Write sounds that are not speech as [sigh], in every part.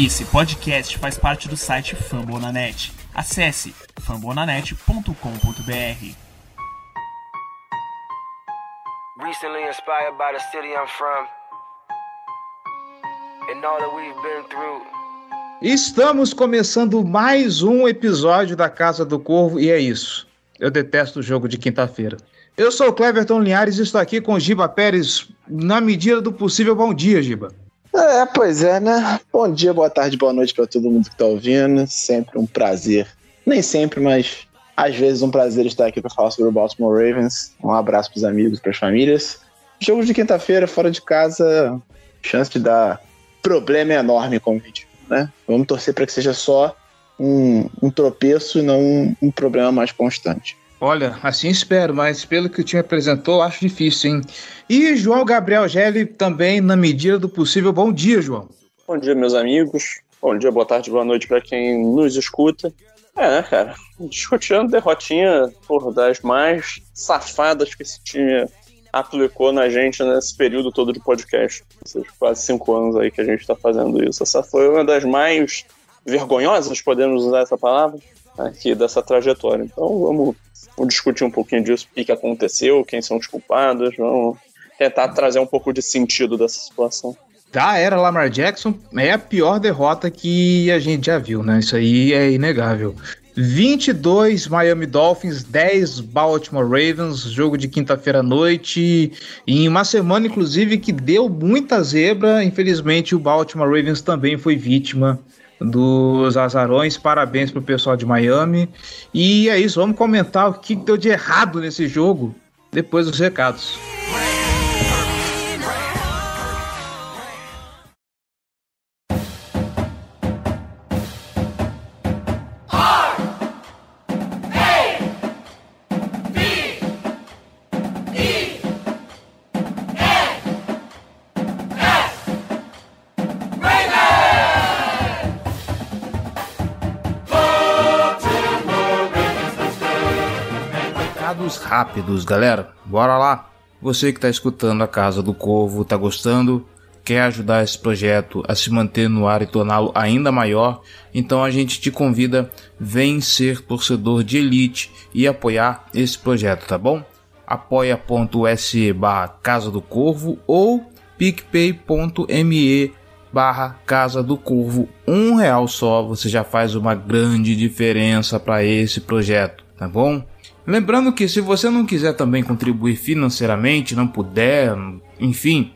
Esse podcast faz parte do site Fambonanet. Acesse fambonanet.com.br. Recently inspired by the city I'm from and all that we've been through. Estamos começando mais um episódio da Casa do Corvo e é isso. Eu detesto o jogo de quinta-feira. Eu sou o Cleverton Linhares e estou aqui com o Giba Pérez. Na medida do possível, bom dia, Giba. É, pois é, né? Bom dia, boa tarde, boa noite para todo mundo que tá ouvindo. Sempre um prazer. Nem sempre, mas às vezes um prazer estar aqui para falar sobre o Baltimore Ravens. Um abraço pros amigos, pras famílias. Jogos de quinta-feira, fora de casa, chance de dar problema enorme, como a gente né? Vamos torcer para que seja só um, um tropeço e não um, um problema mais constante. Olha, assim espero, mas pelo que o time apresentou, acho difícil, hein? E João Gabriel Gelli também, na medida do possível. Bom dia, João. Bom dia, meus amigos. Bom dia, boa tarde, boa noite para quem nos escuta. É, né, cara? Discutindo derrotinha, por das mais safadas que esse time aplicou na gente nesse período todo de podcast. Esses quase cinco anos aí que a gente está fazendo isso. Essa foi uma das mais vergonhosas, podemos usar essa palavra, aqui dessa trajetória. Então vamos Vamos discutir um pouquinho disso, o que aconteceu, quem são os culpados, vamos tentar trazer um pouco de sentido dessa situação. Da era Lamar Jackson, é a pior derrota que a gente já viu, né? Isso aí é inegável. 22 Miami Dolphins, 10 Baltimore Ravens, jogo de quinta-feira à noite, em uma semana, inclusive, que deu muita zebra. Infelizmente, o Baltimore Ravens também foi vítima dos azarões. Parabéns pro pessoal de Miami. E é isso, vamos comentar o que deu de errado nesse jogo depois dos recados. Rápidos, galera. Bora lá. Você que está escutando a Casa do Corvo, está gostando? Quer ajudar esse projeto a se manter no ar e torná-lo ainda maior? Então a gente te convida, vem ser torcedor de elite e apoiar esse projeto, tá bom? apoia.se barra Casa do Corvo ou picpay.me barra Casa do Corvo. Um real só, você já faz uma grande diferença para esse projeto, tá bom? Lembrando que se você não quiser também contribuir financeiramente, não puder, enfim,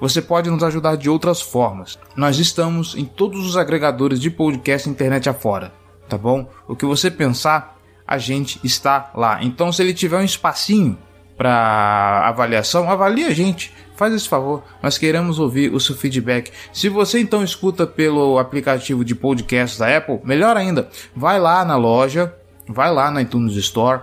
você pode nos ajudar de outras formas. Nós estamos em todos os agregadores de podcast internet afora, tá bom? O que você pensar, a gente está lá. Então, se ele tiver um espacinho para avaliação, avalie a gente. Faz esse favor, nós queremos ouvir o seu feedback. Se você então escuta pelo aplicativo de podcast da Apple, melhor ainda, vai lá na loja, vai lá na iTunes Store,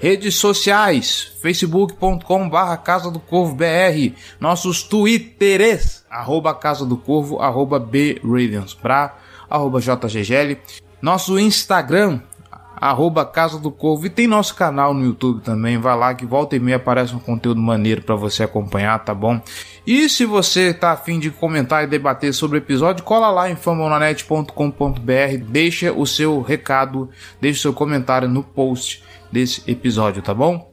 Redes sociais, facebook.com barra Casa do Corvo BR, nossos twitteres, arroba Casa do Corvo, arroba B Ravensbra, arroba JGGL, nosso Instagram, arroba Casa do Corvo. E tem nosso canal no YouTube também, vai lá que volta e meia aparece um conteúdo maneiro para você acompanhar, tá bom? E se você tá afim de comentar e debater sobre o episódio, cola lá em famonanet.com.br, deixa o seu recado, deixa o seu comentário no post desse episódio, tá bom?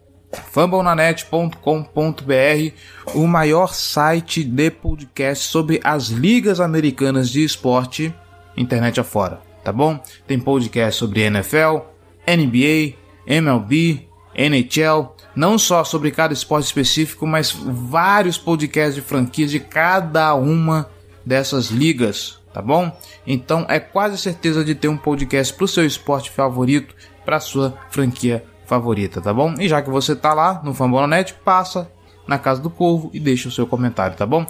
fumblenanet.com.br, o maior site de podcast sobre as ligas americanas de esporte, internet afora, tá bom? Tem podcast sobre NFL, NBA, MLB, NHL, não só sobre cada esporte específico, mas vários podcasts de franquias de cada uma dessas ligas, tá bom? Então é quase certeza de ter um podcast para o seu esporte favorito para sua franquia favorita, tá bom? E já que você tá lá no Fambonanet, passa na Casa do Corvo e deixa o seu comentário, tá bom?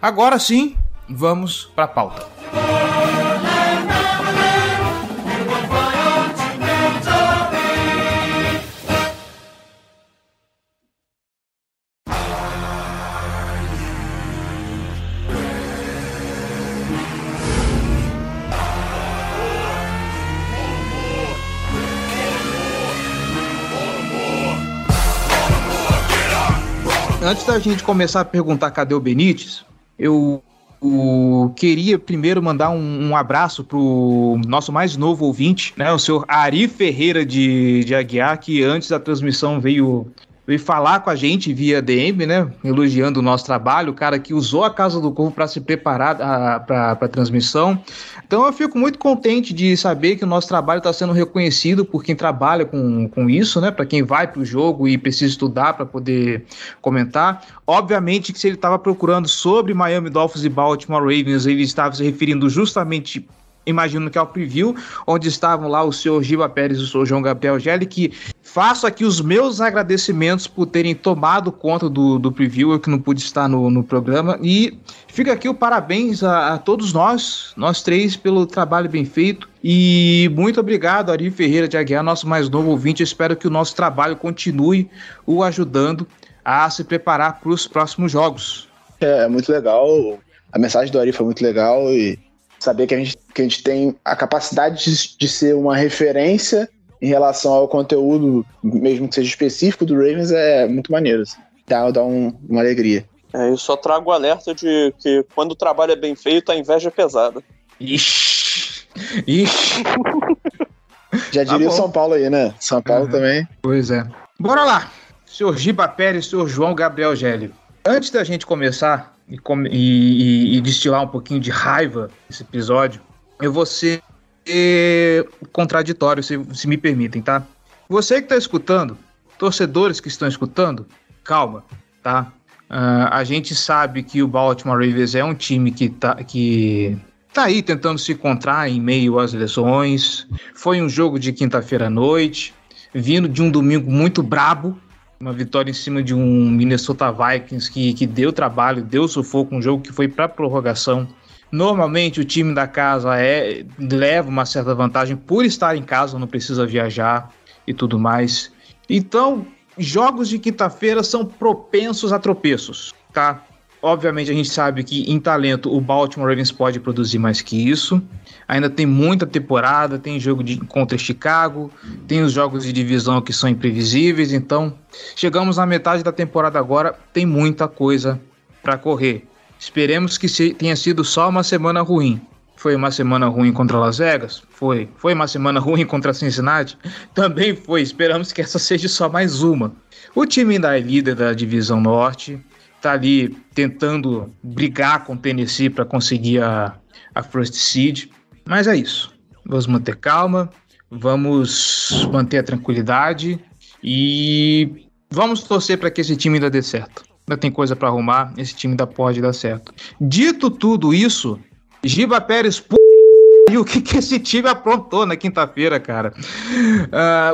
Agora sim, vamos para a pauta. Antes da gente começar a perguntar cadê o Benítez, eu queria primeiro mandar um, um abraço pro nosso mais novo ouvinte, né? O senhor Ari Ferreira de, de Aguiar, que antes da transmissão veio veio falar com a gente via DM, né? Elogiando o nosso trabalho, o cara que usou a Casa do Corvo para se preparar para a transmissão. Então eu fico muito contente de saber que o nosso trabalho está sendo reconhecido por quem trabalha com, com isso, né? Para quem vai para o jogo e precisa estudar para poder comentar. Obviamente que se ele estava procurando sobre Miami Dolphins e Baltimore Ravens, ele estava se referindo justamente imagino que é o preview, onde estavam lá o senhor Giba Pérez e o senhor João Gabriel Gelli, que faço aqui os meus agradecimentos por terem tomado conta do, do preview, eu que não pude estar no, no programa, e fica aqui o parabéns a, a todos nós, nós três, pelo trabalho bem feito, e muito obrigado, Ari Ferreira de Aguiar, nosso mais novo ouvinte, espero que o nosso trabalho continue o ajudando a se preparar para os próximos jogos. É, muito legal, a mensagem do Ari foi muito legal, e saber que a gente, que a gente tem a capacidade de, de ser uma referência em relação ao conteúdo, mesmo que seja específico do Ravens, é muito maneiro. Assim. Dá, dá um, uma alegria. É, eu só trago o alerta de que quando o trabalho é bem feito, a inveja é pesada. Ixi! Ixi! Já diria tá o São Paulo aí, né? São Paulo uhum. também. Pois é. Bora lá! Senhor Giba Pérez, senhor João Gabriel Gelli. Antes da gente começar, e, e, e destilar um pouquinho de raiva nesse episódio, eu vou ser contraditório, se, se me permitem, tá? Você que está escutando, torcedores que estão escutando, calma, tá? Uh, a gente sabe que o Baltimore Ravens é um time que tá, que tá aí tentando se encontrar em meio às lesões. Foi um jogo de quinta-feira à noite, vindo de um domingo muito brabo, uma vitória em cima de um Minnesota Vikings que, que deu trabalho, deu sufoco, um jogo que foi para prorrogação. Normalmente o time da casa é leva uma certa vantagem por estar em casa, não precisa viajar e tudo mais. Então, jogos de quinta-feira são propensos a tropeços, tá? Obviamente a gente sabe que em talento o Baltimore Ravens pode produzir mais que isso. Ainda tem muita temporada, tem jogo de, contra Chicago, tem os jogos de divisão que são imprevisíveis. Então, chegamos na metade da temporada agora, tem muita coisa para correr. Esperemos que tenha sido só uma semana ruim. Foi uma semana ruim contra Las Vegas? Foi. Foi uma semana [laughs] ruim contra Cincinnati? Também foi. Esperamos que essa seja só mais uma. O time ainda é líder da divisão norte tá ali tentando brigar com o Tennessee para conseguir a, a first seed. Mas é isso. Vamos manter calma, vamos manter a tranquilidade e vamos torcer para que esse time ainda dê certo. Ainda tem coisa para arrumar, esse time ainda pode dar certo. Dito tudo isso, Giba Pérez, e o que, que esse time aprontou na quinta-feira, cara?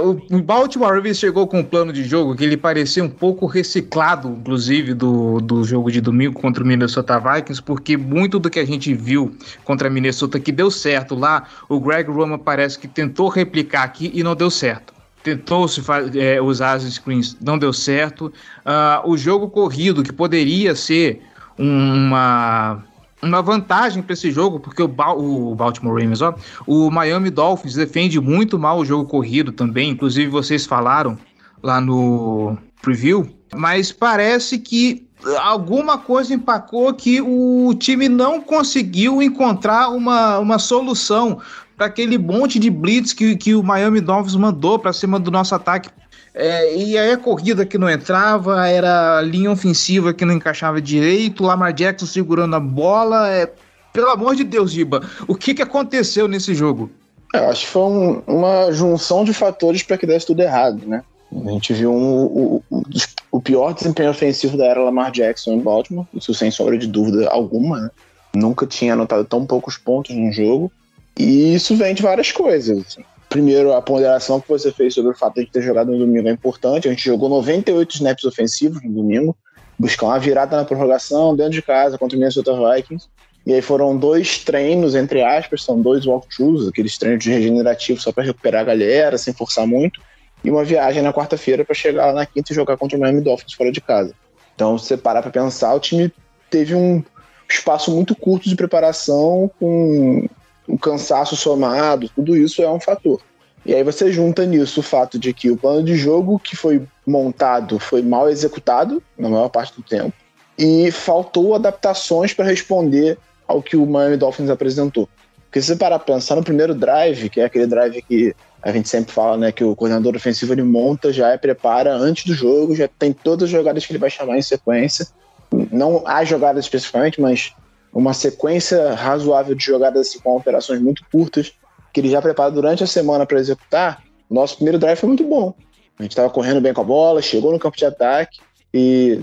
Uh, o Baltimore Ravens chegou com um plano de jogo que ele parecia um pouco reciclado, inclusive, do, do jogo de domingo contra o Minnesota Vikings, porque muito do que a gente viu contra a Minnesota que deu certo lá, o Greg Roman parece que tentou replicar aqui e não deu certo tentou se é, usar as screens, não deu certo. Uh, o jogo corrido, que poderia ser uma uma vantagem para esse jogo, porque o, ba o Baltimore Ravens, ó, o Miami Dolphins defende muito mal o jogo corrido também, inclusive vocês falaram lá no preview, mas parece que alguma coisa empacou que o time não conseguiu encontrar uma, uma solução para aquele monte de blitz que, que o Miami Dolphins mandou para cima do nosso ataque é, e aí a corrida que não entrava, era a linha ofensiva que não encaixava direito, Lamar Jackson segurando a bola. É... Pelo amor de Deus, Giba, o que, que aconteceu nesse jogo? É, eu acho que foi um, uma junção de fatores para que desse tudo errado, né? A gente viu um, o pior desempenho ofensivo da era Lamar Jackson em Baltimore, isso sem sombra de dúvida alguma, né? Nunca tinha anotado tão poucos pontos no jogo. E isso vem de várias coisas. Assim. Primeiro, a ponderação que você fez sobre o fato de ter jogado no domingo é importante. A gente jogou 98 snaps ofensivos no domingo, buscar uma virada na prorrogação dentro de casa contra o Minnesota Vikings. E aí foram dois treinos, entre aspas, são dois walkthroughs, aqueles treinos de regenerativo só para recuperar a galera, sem forçar muito, e uma viagem na quarta-feira para chegar lá na quinta e jogar contra o Miami Dolphins fora de casa. Então, se você parar para pensar, o time teve um espaço muito curto de preparação, com o cansaço somado, tudo isso é um fator. E aí você junta nisso o fato de que o plano de jogo que foi montado foi mal executado na maior parte do tempo e faltou adaptações para responder ao que o Miami Dolphins apresentou. Porque se você parar pra pensar no primeiro drive, que é aquele drive que a gente sempre fala, né, que o coordenador ofensivo ele monta, já é prepara antes do jogo, já tem todas as jogadas que ele vai chamar em sequência. Não há jogadas especificamente, mas uma sequência razoável de jogadas assim, com operações muito curtas que ele já prepara durante a semana para executar. O nosso primeiro drive foi muito bom. A gente estava correndo bem com a bola, chegou no campo de ataque e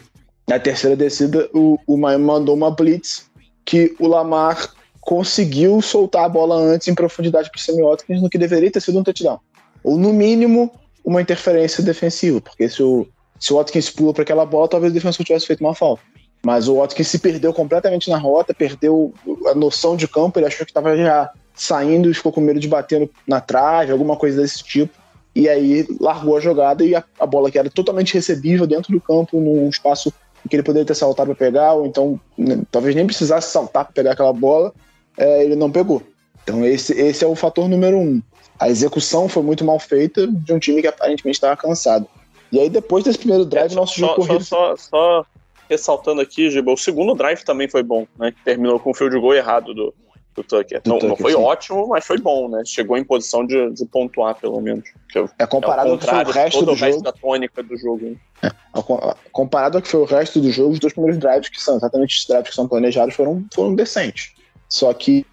na terceira descida o, o Miami mandou uma blitz que o Lamar conseguiu soltar a bola antes em profundidade para o Watkins no que deveria ter sido um touchdown. Ou, no mínimo, uma interferência defensiva, porque se o, se o Watkins pula para aquela bola, talvez o defensor tivesse feito uma falta. Mas o Watkins se perdeu completamente na rota, perdeu a noção de campo, ele achou que estava já saindo e ficou com medo de bater na trave, alguma coisa desse tipo. E aí largou a jogada e a, a bola que era totalmente recebível dentro do campo, num espaço que ele poderia ter saltado para pegar, ou então né, talvez nem precisasse saltar para pegar aquela bola, é, ele não pegou. Então esse, esse é o fator número um. A execução foi muito mal feita de um time que aparentemente estava cansado. E aí depois desse primeiro drive, é, nosso só, jogo corrido... Só, só, só, ressaltando aqui, Giba, o segundo drive também foi bom, né? Terminou com o field goal errado do, do Tucker. Do não, Tucker, não foi sim. ótimo, mas foi bom, né? Chegou em posição de, de pontuar, pelo menos. é comparado é ao que foi o resto do jogo. da tônica do jogo. Né? É, comparado ao que foi o resto do jogo, os dois primeiros drives, que são exatamente os drives que são planejados, foram, foram decentes. Só que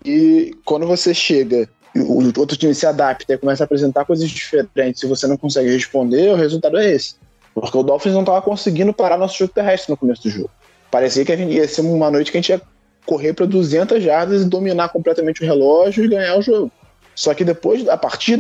quando você chega o outro time se adapta e começa a apresentar coisas diferentes e você não consegue responder, o resultado é esse. Porque o Dolphins não estava conseguindo parar nosso jogo terrestre no começo do jogo. Parecia que ia ser uma noite que a gente ia correr para 200 jardas e dominar completamente o relógio e ganhar o jogo. Só que depois, a partir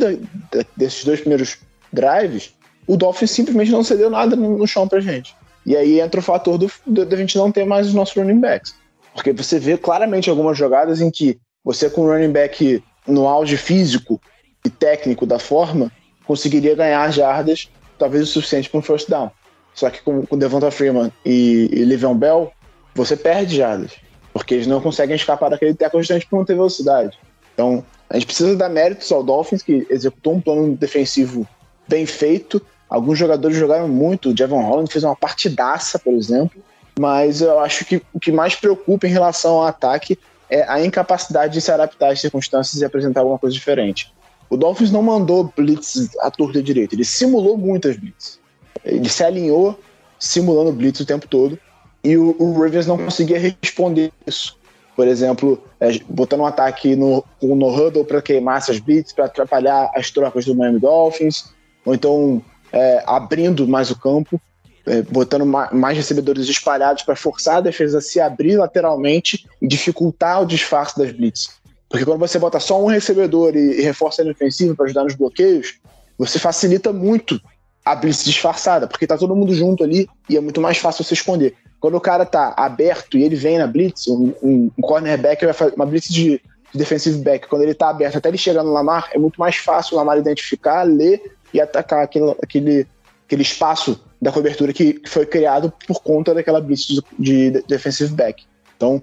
desses dois primeiros drives, o Dolphins simplesmente não cedeu nada no, no chão pra gente. E aí entra o fator do, da gente não ter mais os nossos running backs. Porque você vê claramente algumas jogadas em que você, com o running back no auge físico e técnico da forma, conseguiria ganhar jardas, talvez o suficiente para um first down. Só que com, com Devonta Freeman e, e Le'Veon Bell, você perde jardas, porque eles não conseguem escapar daquele teco justamente por não ter velocidade. Então, a gente precisa dar méritos ao Dolphins, que executou um plano defensivo bem feito. Alguns jogadores jogaram muito. O Javon Holland fez uma partidaça, por exemplo mas eu acho que o que mais preocupa em relação ao ataque é a incapacidade de se adaptar às circunstâncias e apresentar alguma coisa diferente. O Dolphins não mandou blitz à torta direita, ele simulou muitas blitz. Ele se alinhou simulando blitz o tempo todo e o, o Ravens não conseguia responder isso. Por exemplo, é, botando um ataque no, no huddle para queimar essas blitz, para atrapalhar as trocas do Miami Dolphins, ou então é, abrindo mais o campo é, botando mais recebedores espalhados para forçar a defesa a se abrir lateralmente e dificultar o disfarce das blitz. Porque quando você bota só um recebedor e, e reforça a defensiva para ajudar nos bloqueios, você facilita muito a blitz disfarçada, porque tá todo mundo junto ali e é muito mais fácil você esconder. Quando o cara tá aberto e ele vem na blitz, um, um, um cornerback vai fazer uma blitz de, de defensive back, quando ele tá aberto até ele chegar no Lamar, é muito mais fácil o Lamar identificar, ler e atacar aquele, aquele, aquele espaço da cobertura que foi criado por conta daquela blitz de, de defensive back. Então,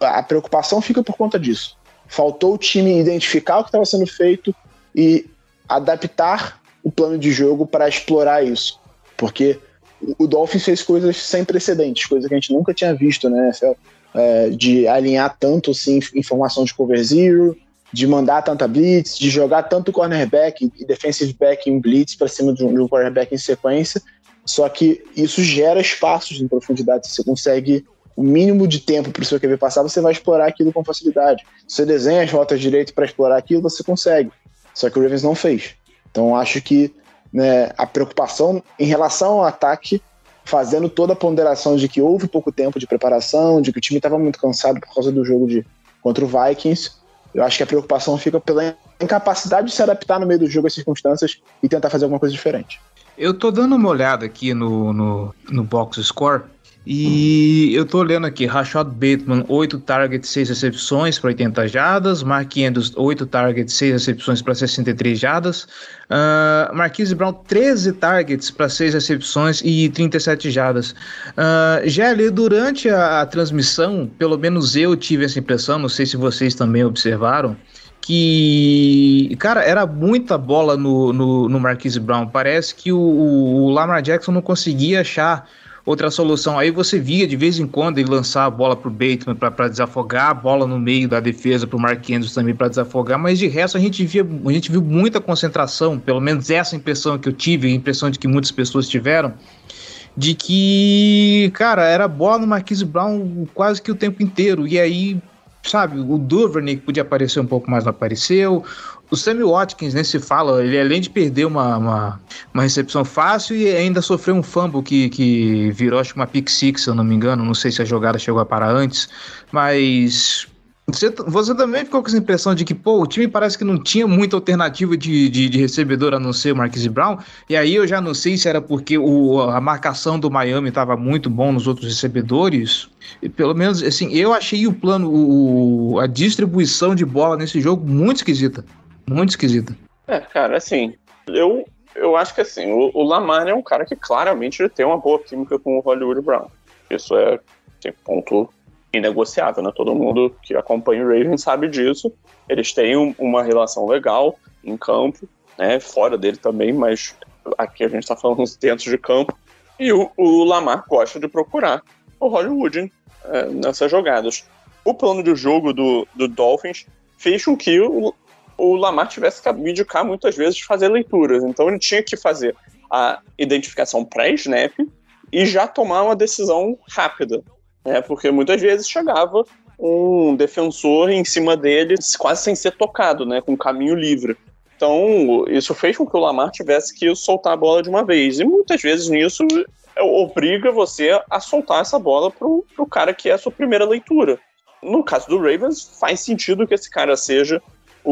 a preocupação fica por conta disso. Faltou o time identificar o que estava sendo feito e adaptar o plano de jogo para explorar isso. Porque o Dolphins fez coisas sem precedentes, coisas que a gente nunca tinha visto, né? É, de alinhar tanto assim, informação de cover zero, de mandar tanta blitz, de jogar tanto cornerback e defensive back em blitz para cima de um, de um cornerback em sequência. Só que isso gera espaços em profundidade. Você consegue o mínimo de tempo para o seu QB passar, você vai explorar aquilo com facilidade. Se você desenha as rotas direito para explorar aquilo, você consegue. Só que o Ravens não fez. Então acho que né, a preocupação em relação ao ataque, fazendo toda a ponderação de que houve pouco tempo de preparação, de que o time estava muito cansado por causa do jogo de, contra o Vikings, eu acho que a preocupação fica pela incapacidade de se adaptar no meio do jogo às circunstâncias e tentar fazer alguma coisa diferente. Eu tô dando uma olhada aqui no, no, no box score e eu tô lendo aqui, Rashad Bateman, 8 targets, 6 recepções para 80 jardas. Mark Andrews, 8 targets, 6 recepções para 63 jardas. Uh, Marquise Brown, 13 targets para 6 recepções e 37 jardas. Uh, já ali durante a, a transmissão, pelo menos eu tive essa impressão, não sei se vocês também observaram, que, cara, era muita bola no, no, no Marquise Brown. Parece que o, o Lamar Jackson não conseguia achar outra solução. Aí você via de vez em quando ele lançar a bola pro Bateman para desafogar, a bola no meio da defesa pro Mark Andrews também para desafogar, mas de resto a gente via, a gente viu muita concentração, pelo menos essa impressão que eu tive, a impressão de que muitas pessoas tiveram, de que, cara, era bola no Marquise Brown quase que o tempo inteiro. E aí sabe, o Duvernay podia aparecer um pouco mais não apareceu. O Sammy Watkins, nem né, se fala, ele além de perder uma, uma, uma, recepção fácil e ainda sofreu um fumble que, que virou, acho que uma pick six, se eu não me engano, não sei se a jogada chegou a parar antes, mas você, você também ficou com essa impressão de que, pô, o time parece que não tinha muita alternativa de, de, de recebedor a não ser o Marquise Brown. E aí eu já não sei se era porque o, a marcação do Miami estava muito bom nos outros recebedores. E pelo menos, assim, eu achei o plano, o, a distribuição de bola nesse jogo muito esquisita. Muito esquisita. É, cara, assim, eu, eu acho que assim, o, o Lamar é um cara que claramente tem uma boa química com o Hollywood Brown. Isso é tem ponto inegociável, né? Todo mundo que acompanha o Ravens sabe disso. Eles têm um, uma relação legal em campo, né? Fora dele também, mas aqui a gente está falando [laughs] dentro de campo. E o, o, Lamar gosta de procurar o Hollywood é, nessas jogadas. O plano de jogo do, do Dolphins fez com que o, o Lamar tivesse que abdicar muitas vezes de fazer leituras. Então ele tinha que fazer a identificação pré-snap e já tomar uma decisão rápida né? Porque muitas vezes chegava um defensor em cima dele quase sem ser tocado, né? Com caminho livre. Então, isso fez com que o Lamar tivesse que soltar a bola de uma vez. E muitas vezes nisso obriga você a soltar essa bola pro, pro cara que é a sua primeira leitura. No caso do Ravens, faz sentido que esse cara seja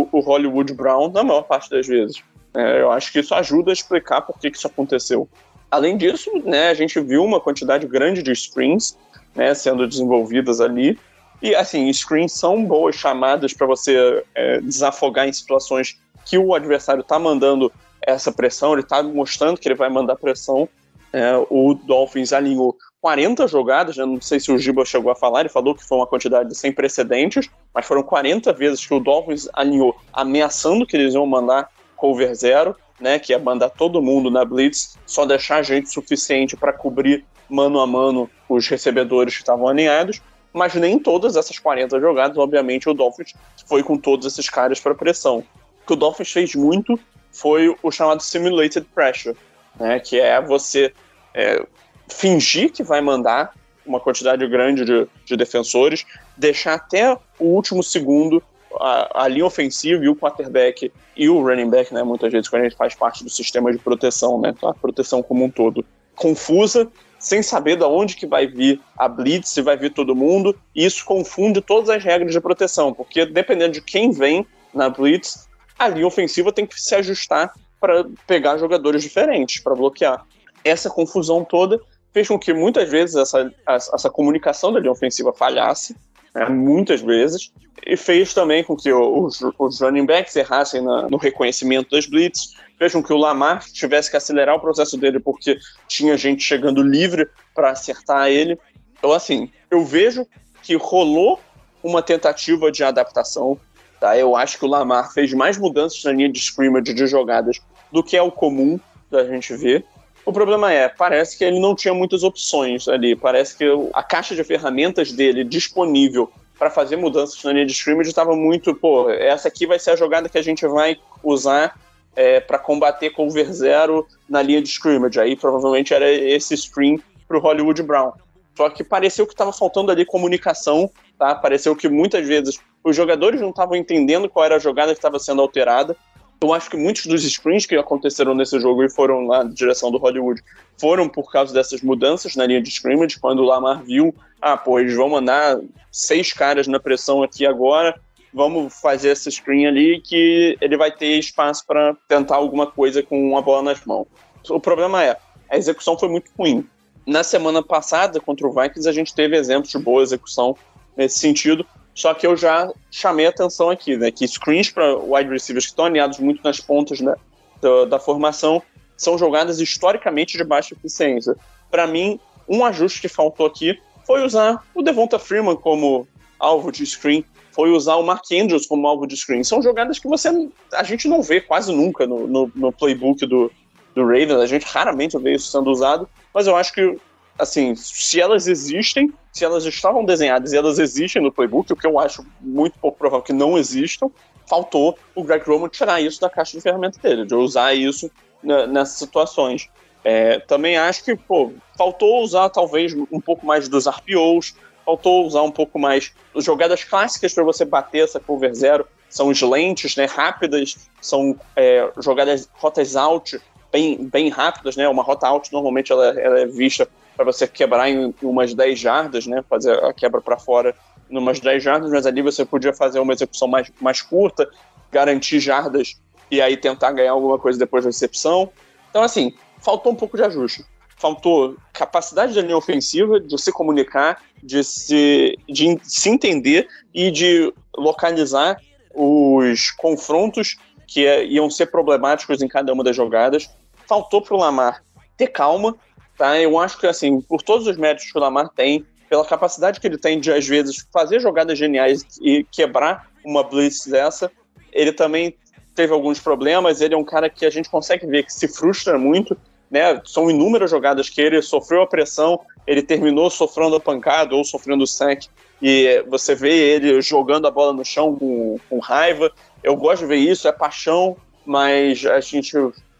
o, o Hollywood Brown na maior parte das vezes. É, eu acho que isso ajuda a explicar por que, que isso aconteceu. Além disso, né, a gente viu uma quantidade grande de screens né, sendo desenvolvidas ali. E assim, screens são boas chamadas para você é, desafogar em situações que o adversário está mandando essa pressão, ele está mostrando que ele vai mandar pressão. É, o Dolphins alinhou 40 jogadas, né, não sei se o Giba chegou a falar, ele falou que foi uma quantidade sem precedentes, mas foram 40 vezes que o Dolphins alinhou ameaçando que eles iam mandar cover zero, né, que é mandar todo mundo na blitz, só deixar gente suficiente para cobrir mano a mano os recebedores que estavam alinhados, mas nem todas essas 40 jogadas, obviamente, o Dolphins foi com todos esses caras para pressão. O que o Dolphins fez muito foi o chamado simulated pressure, né, que é você é, fingir que vai mandar uma quantidade grande de, de defensores, deixar até o último segundo a, a, linha ofensiva e o quarterback e o running back, né, muitas vezes quando a gente faz parte do sistema de proteção, né, a proteção como um todo, confusa sem saber de onde que vai vir a blitz, se vai vir todo mundo, e isso confunde todas as regras de proteção, porque dependendo de quem vem na blitz, a linha ofensiva tem que se ajustar para pegar jogadores diferentes, para bloquear. Essa confusão toda fez com que muitas vezes essa, essa comunicação da linha ofensiva falhasse, né, muitas vezes, e fez também com que os, os running backs errassem na, no reconhecimento das blitz, fez com que o Lamar tivesse que acelerar o processo dele porque tinha gente chegando livre para acertar ele. Então, assim, eu vejo que rolou uma tentativa de adaptação. Tá? Eu acho que o Lamar fez mais mudanças na linha de scrimmage de jogadas do que é o comum da gente ver. O problema é, parece que ele não tinha muitas opções ali. Parece que a caixa de ferramentas dele disponível para fazer mudanças na linha de scrimmage estava muito, pô, essa aqui vai ser a jogada que a gente vai usar é, para combater cover zero na linha de scrimmage. Aí provavelmente era esse screen para o Hollywood Brown. Só que pareceu que estava faltando ali comunicação, tá? Pareceu que muitas vezes os jogadores não estavam entendendo qual era a jogada que estava sendo alterada. Eu acho que muitos dos screens que aconteceram nesse jogo e foram na direção do Hollywood foram por causa dessas mudanças na linha de scrimmage, quando o Lamar viu, ah, pô, eles vão mandar seis caras na pressão aqui agora, vamos fazer essa screen ali que ele vai ter espaço para tentar alguma coisa com uma bola nas mãos. O problema é, a execução foi muito ruim. Na semana passada, contra o Vikings, a gente teve exemplos de boa execução nesse sentido, só que eu já chamei atenção aqui, né, que screens para wide receivers que estão alinhados muito nas pontas né, da, da formação são jogadas historicamente de baixa eficiência. Para mim, um ajuste que faltou aqui foi usar o Devonta Freeman como alvo de screen, foi usar o Mark Andrews como alvo de screen. São jogadas que você a gente não vê quase nunca no, no, no playbook do, do Ravens, a gente raramente vê isso sendo usado, mas eu acho que, assim, se elas existem, se elas estavam desenhadas e elas existem no playbook, o que eu acho muito pouco provável que não existam, faltou o Greg Roman tirar isso da caixa de ferramenta dele, de usar isso nessas situações. É, também acho que, pô, faltou usar talvez um pouco mais dos RPOs, faltou usar um pouco mais jogadas clássicas para você bater essa cover zero, são slants, né, rápidas, são é, jogadas rotas out bem, bem rápidas, né? Uma rota out normalmente ela, ela é vista para você quebrar em umas 10 jardas, né? Fazer a quebra para fora em umas 10 jardas, mas ali você podia fazer uma execução mais, mais curta, garantir jardas e aí tentar ganhar alguma coisa depois da recepção. Então, assim, faltou um pouco de ajuste. Faltou capacidade da linha ofensiva de se comunicar, de se, de se entender e de localizar os confrontos que é, iam ser problemáticos em cada uma das jogadas. Faltou para o Lamar ter calma, tá? Eu acho que, assim, por todos os méritos que o Lamar tem, pela capacidade que ele tem de, às vezes, fazer jogadas geniais e quebrar uma blitz dessa, ele também teve alguns problemas. Ele é um cara que a gente consegue ver que se frustra muito, né? São inúmeras jogadas que ele sofreu a pressão, ele terminou sofrendo a pancada ou sofrendo o sack, e você vê ele jogando a bola no chão com, com raiva. Eu gosto de ver isso, é paixão, mas a gente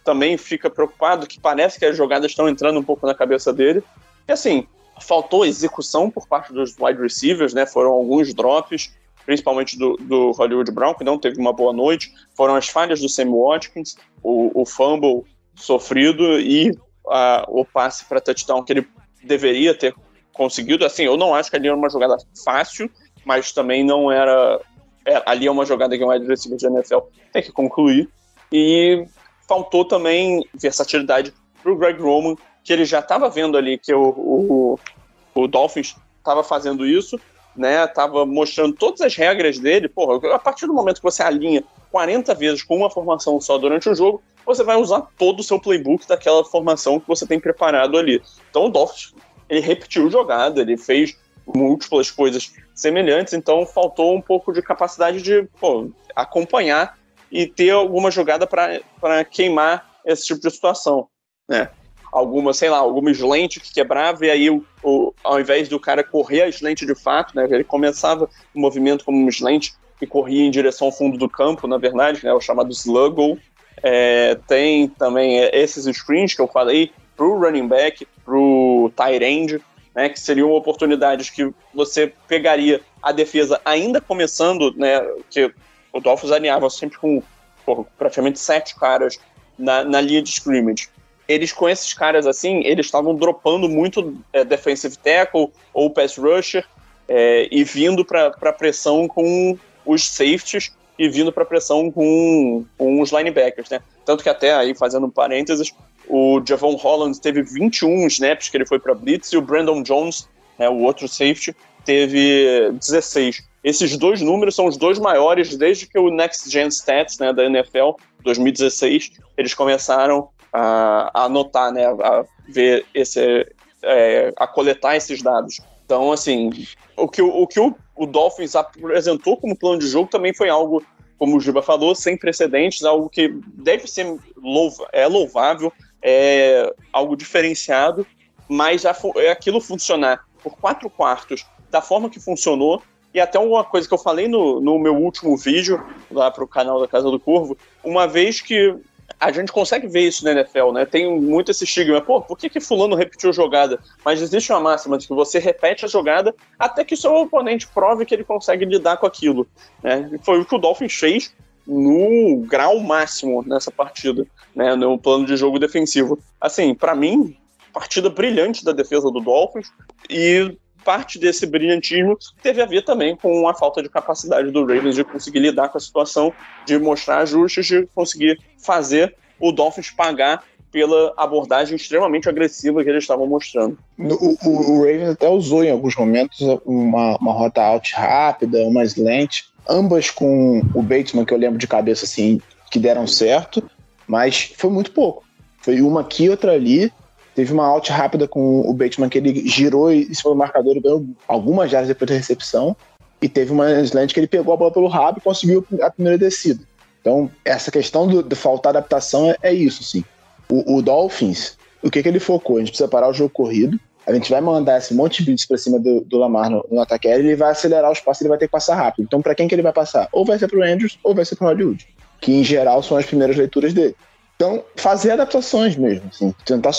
também fica preocupado que parece que as jogadas estão entrando um pouco na cabeça dele. E assim, faltou execução por parte dos wide receivers, né? Foram alguns drops, principalmente do, do Hollywood Brown, que não teve uma boa noite. Foram as falhas do Sam Watkins, o, o fumble sofrido e a, o passe para touchdown que ele deveria ter conseguido. Assim, eu não acho que ali era uma jogada fácil, mas também não era é, ali é uma jogada que um wide receiver de NFL tem que concluir. E faltou também versatilidade para o Greg Roman, que ele já estava vendo ali que o, o, o Dolphins estava fazendo isso, né? Tava mostrando todas as regras dele. Porra, a partir do momento que você alinha 40 vezes com uma formação só durante o jogo, você vai usar todo o seu playbook daquela formação que você tem preparado ali. Então o Dolphins, ele repetiu jogada, ele fez múltiplas coisas semelhantes, então faltou um pouco de capacidade de pô, acompanhar e ter alguma jogada para queimar esse tipo de situação, né? Alguma, sei lá, alguma slant que quebrava e aí o, o, ao invés do cara correr a slant de fato, né? Ele começava o movimento como um slant e corria em direção ao fundo do campo, na verdade, né? O chamado sluggle. É, tem também esses screens que eu falei pro running back, pro tight end, né, que seriam oportunidades que você pegaria a defesa ainda começando, né, que o Dolphins alinhava sempre com porra, praticamente sete caras na, na, linha de scrimmage. Eles, com esses caras assim, eles estavam dropando muito é, defensive tackle ou pass rusher é, e vindo para pressão com os safeties e vindo para pressão com, com os linebackers, né? Tanto que até aí, fazendo parênteses, o Javon Holland teve 21 snaps que ele foi para blitz e o Brandon Jones, né, o outro safety, teve 16. Esses dois números são os dois maiores desde que o Next Gen Stats né, da NFL, 2016, eles começaram a, a anotar, né, a ver esse, é, a coletar esses dados. Então, assim, o que, o, que o, o Dolphins apresentou como plano de jogo também foi algo, como o Giba falou, sem precedentes, algo que deve ser louva, é louvável, é algo diferenciado, mas é aquilo funcionar por quatro quartos da forma que funcionou, e até uma coisa que eu falei no, no meu último vídeo, lá para o canal da Casa do Corvo, uma vez que a gente consegue ver isso na NFL, né? Tem muito esse estigma. Pô, por que, que fulano repetiu jogada? Mas existe uma máxima de que você repete a jogada até que seu oponente prove que ele consegue lidar com aquilo. Né? Foi o que o Dolphins fez no grau máximo nessa partida, né, no plano de jogo defensivo. Assim, para mim, partida brilhante da defesa do Dolphins e parte desse brilhantismo teve a ver também com a falta de capacidade do Ravens de conseguir lidar com a situação, de mostrar ajustes, de conseguir fazer o Dolphins pagar pela abordagem extremamente agressiva que eles estavam mostrando. O, o, o Ravens até usou em alguns momentos uma, uma rota out rápida, uma slant, ambas com o Bateman, que eu lembro de cabeça assim, que deram certo, mas foi muito pouco. Foi uma aqui, outra ali. Teve uma out rápida com o Bateman que ele girou e se foi o marcador e ganhou algumas jardas depois da recepção. e teve uma slant que ele pegou a bola pelo rabo e conseguiu a primeira descida. Então, essa questão do, de faltar adaptação é, é isso, sim. O, o, Dolphins, o que, que ele focou? A gente precisa parar o jogo corrido, a gente vai mandar esse monte de blitz pra cima do, do Lamar no, no ataque aéreo, ele vai acelerar os passos, ele vai ter que passar rápido. Então, para quem que ele vai passar? Ou vai ser pro Andrews, ou vai ser pro Hollywood, que em geral são as primeiras leituras dele. Então, fazer adaptações mesmo, assim, tentar,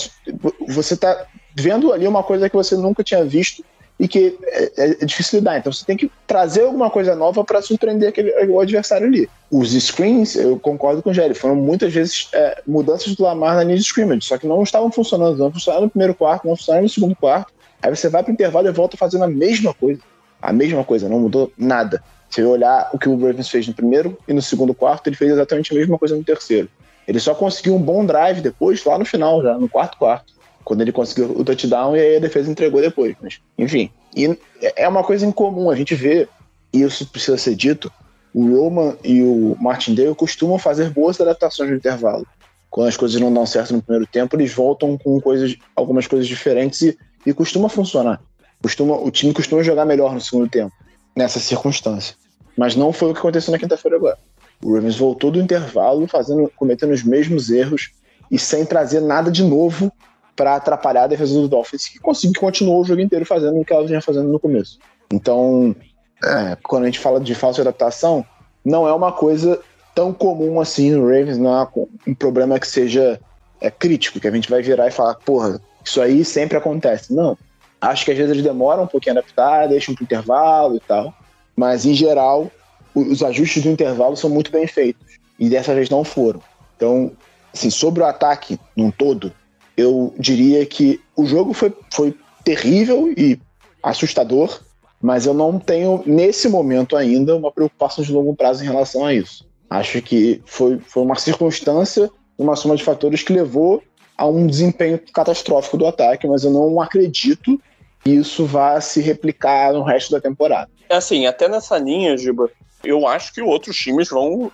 você tá vendo ali uma coisa que você nunca tinha visto e que é, é, é difícil lidar. Então você tem que trazer alguma coisa nova para surpreender aquele, o adversário ali. Os screens, eu concordo com o Jerry, foram muitas vezes é, mudanças do Lamar na linha de scrimmage, só que não estavam funcionando, não funcionaram no primeiro quarto, não funcionaram no segundo quarto. Aí você vai para o intervalo e volta fazendo a mesma coisa. A mesma coisa, não mudou nada. Você olhar o que o Ravens fez no primeiro e no segundo quarto, ele fez exatamente a mesma coisa no terceiro. Ele só conseguiu um bom drive depois, lá no final, já no quarto quarto quando ele conseguiu o touchdown e aí a defesa entregou depois. Mas, enfim, e é uma coisa incomum, a gente vê, e isso precisa ser dito, o Roman e o Martindale costumam fazer boas adaptações no intervalo. Quando as coisas não dão certo no primeiro tempo, eles voltam com coisas, algumas coisas diferentes e, e costuma funcionar. Costuma, o time costuma jogar melhor no segundo tempo, nessa circunstância. Mas não foi o que aconteceu na quinta-feira agora. O Ravens voltou do intervalo fazendo, cometendo os mesmos erros e sem trazer nada de novo para atrapalhar a defesa do Dolphins, que conseguiu continuou o jogo inteiro fazendo o que ela vinha fazendo no começo. Então, é, quando a gente fala de falsa adaptação, não é uma coisa tão comum assim no Ravens, não é um problema que seja é, crítico, que a gente vai virar e falar, porra, isso aí sempre acontece. Não. Acho que às vezes eles demoram um pouquinho a adaptar, deixam pro intervalo e tal, mas em geral, os ajustes do intervalo são muito bem feitos, e dessa vez não foram. Então, assim, sobre o ataque num todo, eu diria que o jogo foi, foi terrível e assustador, mas eu não tenho, nesse momento ainda, uma preocupação de longo prazo em relação a isso. Acho que foi, foi uma circunstância, uma soma de fatores que levou a um desempenho catastrófico do ataque, mas eu não acredito que isso vá se replicar no resto da temporada. É assim, até nessa linha, Giba, eu acho que outros times vão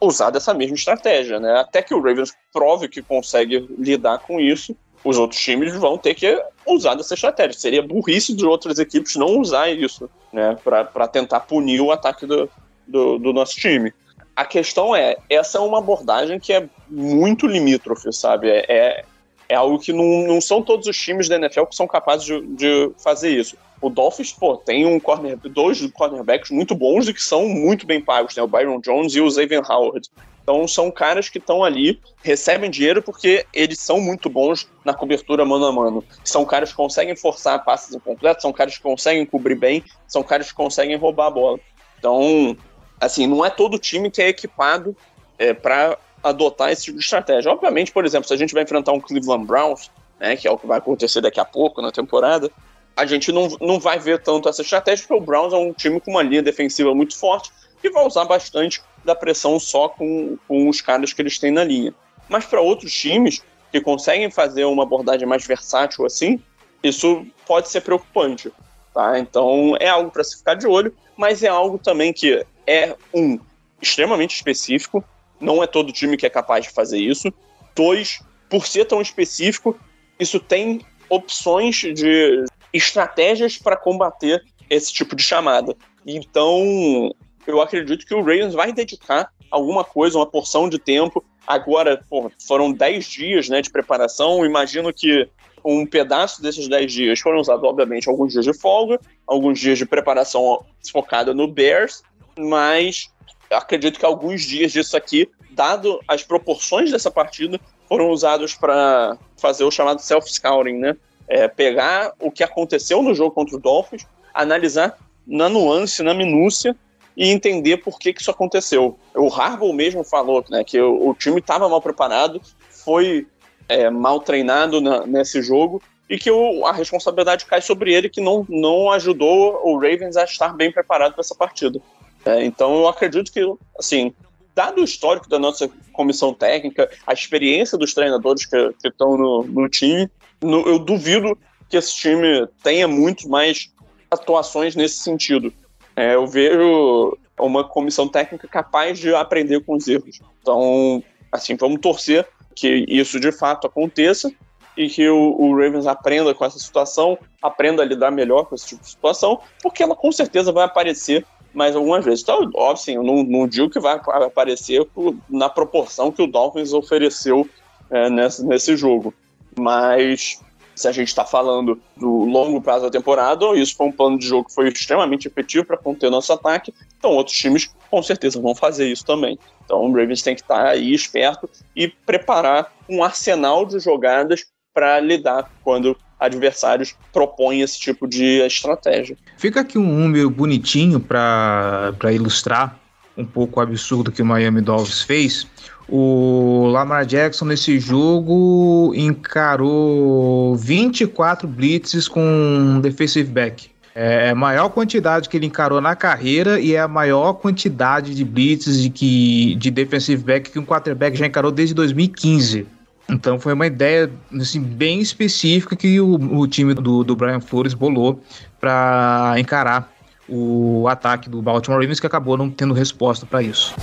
usar dessa mesma estratégia, né? Até que o Ravens prove que consegue lidar com isso, os outros times vão ter que usar dessa estratégia. Seria burrice de outras equipes não usar isso, né? Para tentar punir o ataque do, do, do, nosso time. A questão é, essa é uma abordagem que é muito limítrofe, sabe? É, é, é algo que não, não são todos os times da NFL que são capazes de, de fazer isso. O Dolphins, pô, tem um corner, dois cornerbacks muito bons e que são muito bem pagos, né? O Byron Jones e o Xavier Howard. Então são caras que estão ali, recebem dinheiro porque eles são muito bons na cobertura mano a mano. São caras que conseguem forçar passes incompletos, são caras que conseguem cobrir bem, são caras que conseguem roubar a bola. Então, assim, não é todo time que é equipado é, para adotar esse tipo de estratégia. Obviamente, por exemplo, se a gente vai enfrentar um Cleveland Browns, né, que é o que vai acontecer daqui a pouco na temporada, a gente não, não vai ver tanto essa estratégia, porque o Browns é um time com uma linha defensiva muito forte e vai usar bastante da pressão só com, com os caras que eles têm na linha. Mas para outros times que conseguem fazer uma abordagem mais versátil assim, isso pode ser preocupante. Tá? Então é algo para se ficar de olho, mas é algo também que é um extremamente específico. Não é todo time que é capaz de fazer isso. Dois, por ser tão específico, isso tem opções de estratégias para combater esse tipo de chamada. Então, eu acredito que o Ravens vai dedicar alguma coisa, uma porção de tempo. Agora, pô, foram 10 dias né, de preparação. Imagino que um pedaço desses 10 dias foram usados, obviamente, alguns dias de folga, alguns dias de preparação focada no Bears, mas acredito que alguns dias disso aqui, dado as proporções dessa partida, foram usados para fazer o chamado self-scouting, né? É, pegar o que aconteceu no jogo contra o Dolphins, analisar na nuance, na minúcia e entender por que, que isso aconteceu. O Harbaugh mesmo falou né, que o, o time estava mal preparado, foi é, mal treinado na, nesse jogo e que o, a responsabilidade cai sobre ele que não, não ajudou o Ravens a estar bem preparado para essa partida. É, então eu acredito que, assim, dado o histórico da nossa comissão técnica, a experiência dos treinadores que, estão no, no time, eu duvido que esse time tenha muito mais atuações nesse sentido. É, eu vejo uma comissão técnica capaz de aprender com os erros. Então, assim, vamos torcer que isso de fato aconteça e que o, o, Ravens aprenda com essa situação, aprenda a lidar melhor com esse tipo de situação, porque ela com certeza vai aparecer mais algumas vezes. Então, óbvio, sim, eu não, não digo que vai aparecer na proporção que o Dolphins ofereceu é, nesse, nesse jogo, mas se a gente está falando do longo prazo da temporada, isso foi um plano de jogo que foi extremamente efetivo para conter nosso ataque, então outros times com certeza vão fazer isso também. Então o Ravens tem que estar tá aí esperto e preparar um arsenal de jogadas para lidar quando adversários propõem esse tipo de estratégia. Fica aqui um número bonitinho para ilustrar um pouco absurdo que o Miami Dolphins fez. O Lamar Jackson nesse jogo encarou 24 blitzes com defensive back. É a maior quantidade que ele encarou na carreira e é a maior quantidade de blitzes de, que, de defensive back que um quarterback já encarou desde 2015. Então foi uma ideia assim, bem específica que o, o time do, do Brian Flores bolou para encarar o ataque do Baltimore Ravens, que acabou não tendo resposta para isso.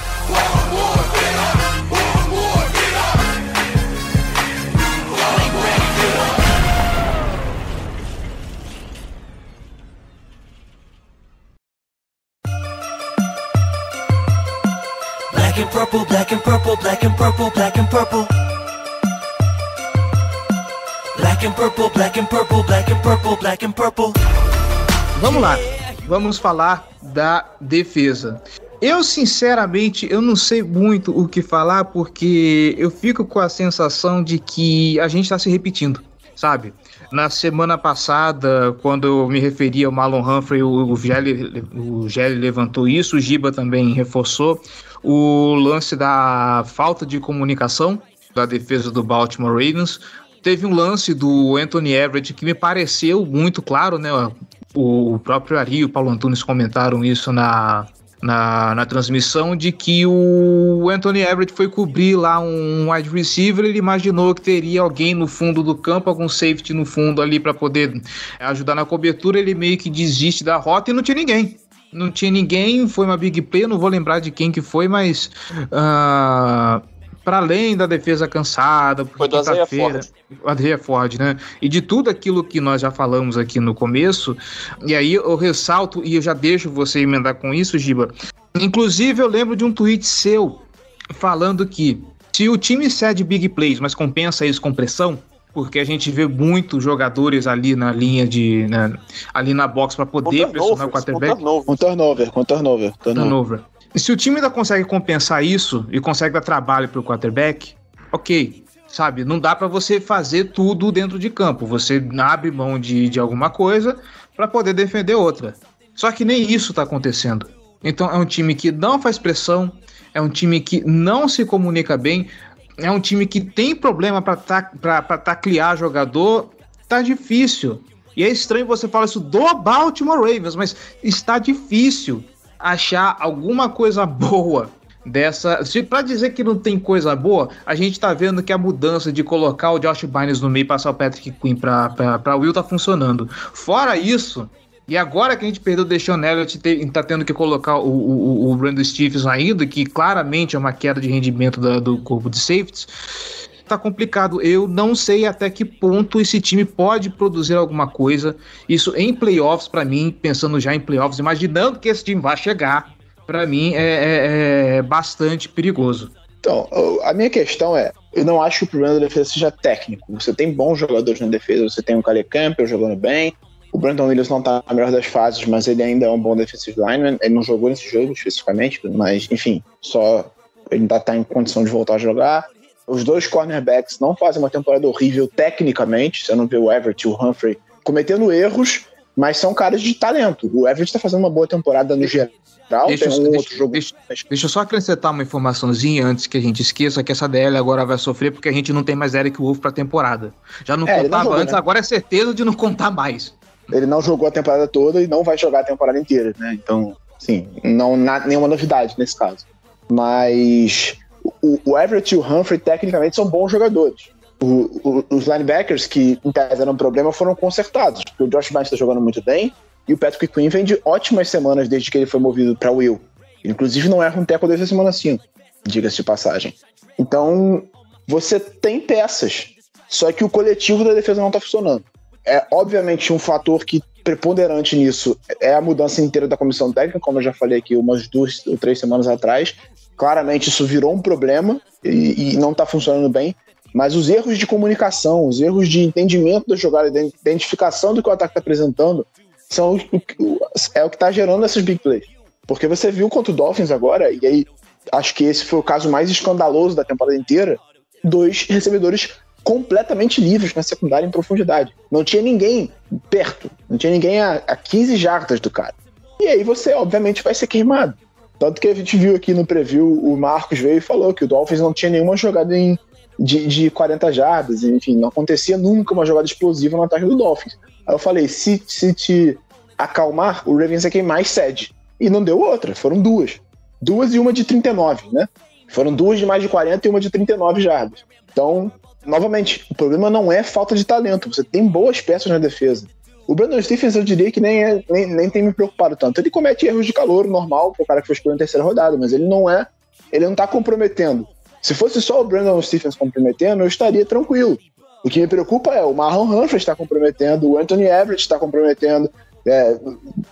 Black and purple, black and purple, black and purple, black and purple. Black and purple, black and purple, black and purple, black and purple. Vamos lá. Vamos falar da defesa. Eu, sinceramente, eu não sei muito o que falar porque eu fico com a sensação de que a gente está se repetindo, sabe? Na semana passada, quando eu me referi ao Malon Humphrey, o Gelli, o Gelli levantou isso, o Giba também reforçou o lance da falta de comunicação da defesa do Baltimore Ravens. Teve um lance do Anthony Everett que me pareceu muito claro, né? O próprio Ari e o Paulo Antunes comentaram isso na, na, na, transmissão de que o Anthony Everett foi cobrir lá um wide receiver, ele imaginou que teria alguém no fundo do campo, algum safety no fundo ali para poder ajudar na cobertura, ele meio que desiste da rota e não tinha ninguém. Não tinha ninguém, foi uma big play, não vou lembrar de quem que foi, mas uh, para além da defesa cansada, foi do Isaiah Ford. Isaiah Ford, né? E de tudo aquilo que nós já falamos aqui no começo, e aí eu ressalto e eu já deixo você emendar com isso, Giba. Inclusive eu lembro de um tweet seu falando que se o time cede big plays, mas compensa isso com pressão, porque a gente vê muitos jogadores ali na linha de. Né, ali na box para poder pressionar o quarterback. Com turnover, com turnover, turnover. turnover. Se o time ainda consegue compensar isso e consegue dar trabalho para o quarterback, ok. Sabe, não dá para você fazer tudo dentro de campo. Você abre mão de, de alguma coisa para poder defender outra. Só que nem isso está acontecendo. Então é um time que não faz pressão, é um time que não se comunica bem é um time que tem problema para taclear jogador, tá difícil. E é estranho você falar isso do Baltimore Ravens, mas está difícil achar alguma coisa [laughs] boa dessa. Se para dizer que não tem coisa boa, a gente tá vendo que a mudança de colocar o Josh Bynes no meio e passar o Patrick Quinn para Will tá funcionando. Fora isso, e agora que a gente perdeu o Deshaun Elliott, tá tendo que colocar o, o, o Brandon Stevens ainda, que claramente é uma queda de rendimento da, do corpo de safeties, tá complicado. Eu não sei até que ponto esse time pode produzir alguma coisa. Isso em playoffs, para mim, pensando já em playoffs, imaginando que esse time vai chegar, para mim é, é, é, bastante perigoso. Então, a minha questão é, eu não acho que o problema da defesa seja técnico. Você tem bons jogadores na defesa, você tem o Kale Campbell jogando bem, o Brandon Williams não tá na melhor das fases, mas ele ainda é um bom defensive lineman. Ele não jogou nesse jogo especificamente, mas enfim, só ele ainda tá em condição de voltar a jogar. Os dois cornerbacks não fazem uma temporada horrível tecnicamente. Você não vê o Everett e o Humphrey cometendo erros, mas são caras de talento. O Everett tá fazendo uma boa temporada no geral. Deixa, um deixa, deixa, deixa, eu só acrescentar uma informaçãozinha antes que a gente esqueça que essa DL agora vai sofrer porque a gente não tem mais Eric Wolf pra temporada. Já não é, contava não jogou, antes, né? agora é certeza de não contar mais. Ele não jogou a temporada toda e não vai jogar a temporada inteira, né? Então, sim, não na, nenhuma novidade nesse caso. Mas o, o Everett e o Humphrey tecnicamente são bons jogadores. O, os linebackers que em tese eram um problema foram consertados, o Josh Bynes está jogando muito bem e o Patrick Quinn vem de ótimas semanas desde que ele foi movido para Will. Inclusive não erra um teco desde a semana 5, diga-se de passagem. Então, você tem peças Só que o coletivo da defesa não tá funcionando. É obviamente um fator que preponderante nisso é a mudança inteira da comissão técnica, como eu já falei aqui umas duas ou três semanas atrás. Claramente isso virou um problema e, e não está funcionando bem. Mas os erros de comunicação, os erros de entendimento da jogada, de identificação do que o ataque está apresentando, são é o que está gerando essas big plays. Porque você viu contra o Dolphins agora, e aí acho que esse foi o caso mais escandaloso da temporada inteira, dois recebedores completamente livres na secundária em profundidade. Não tinha ninguém perto, não tinha ninguém a, a 15 jardas do cara. E aí você, obviamente, vai ser queimado. Tanto que a gente viu aqui no preview, o Marcos veio e falou que o Dolphins não tinha nenhuma jogada em, de, de 40 jardas, enfim, não acontecia nunca uma jogada explosiva no ataque do Dolphins. Aí eu falei, se, se te acalmar, o Ravens é quem mais cede. E não deu outra, foram duas. Duas e uma de 39, né? Foram duas de mais de 40 e uma de 39 jardas. Então, novamente, o problema não é falta de talento. Você tem boas peças na defesa. O Brandon Stephens, eu diria que nem, é, nem, nem tem me preocupado tanto. Ele comete erros de calor normal para o cara que foi escolhido na terceira rodada, mas ele não é. Ele não tá comprometendo. Se fosse só o Brandon Stephens comprometendo, eu estaria tranquilo. O que me preocupa é o Marlon Humphrey está comprometendo, o Anthony Everett está comprometendo, é,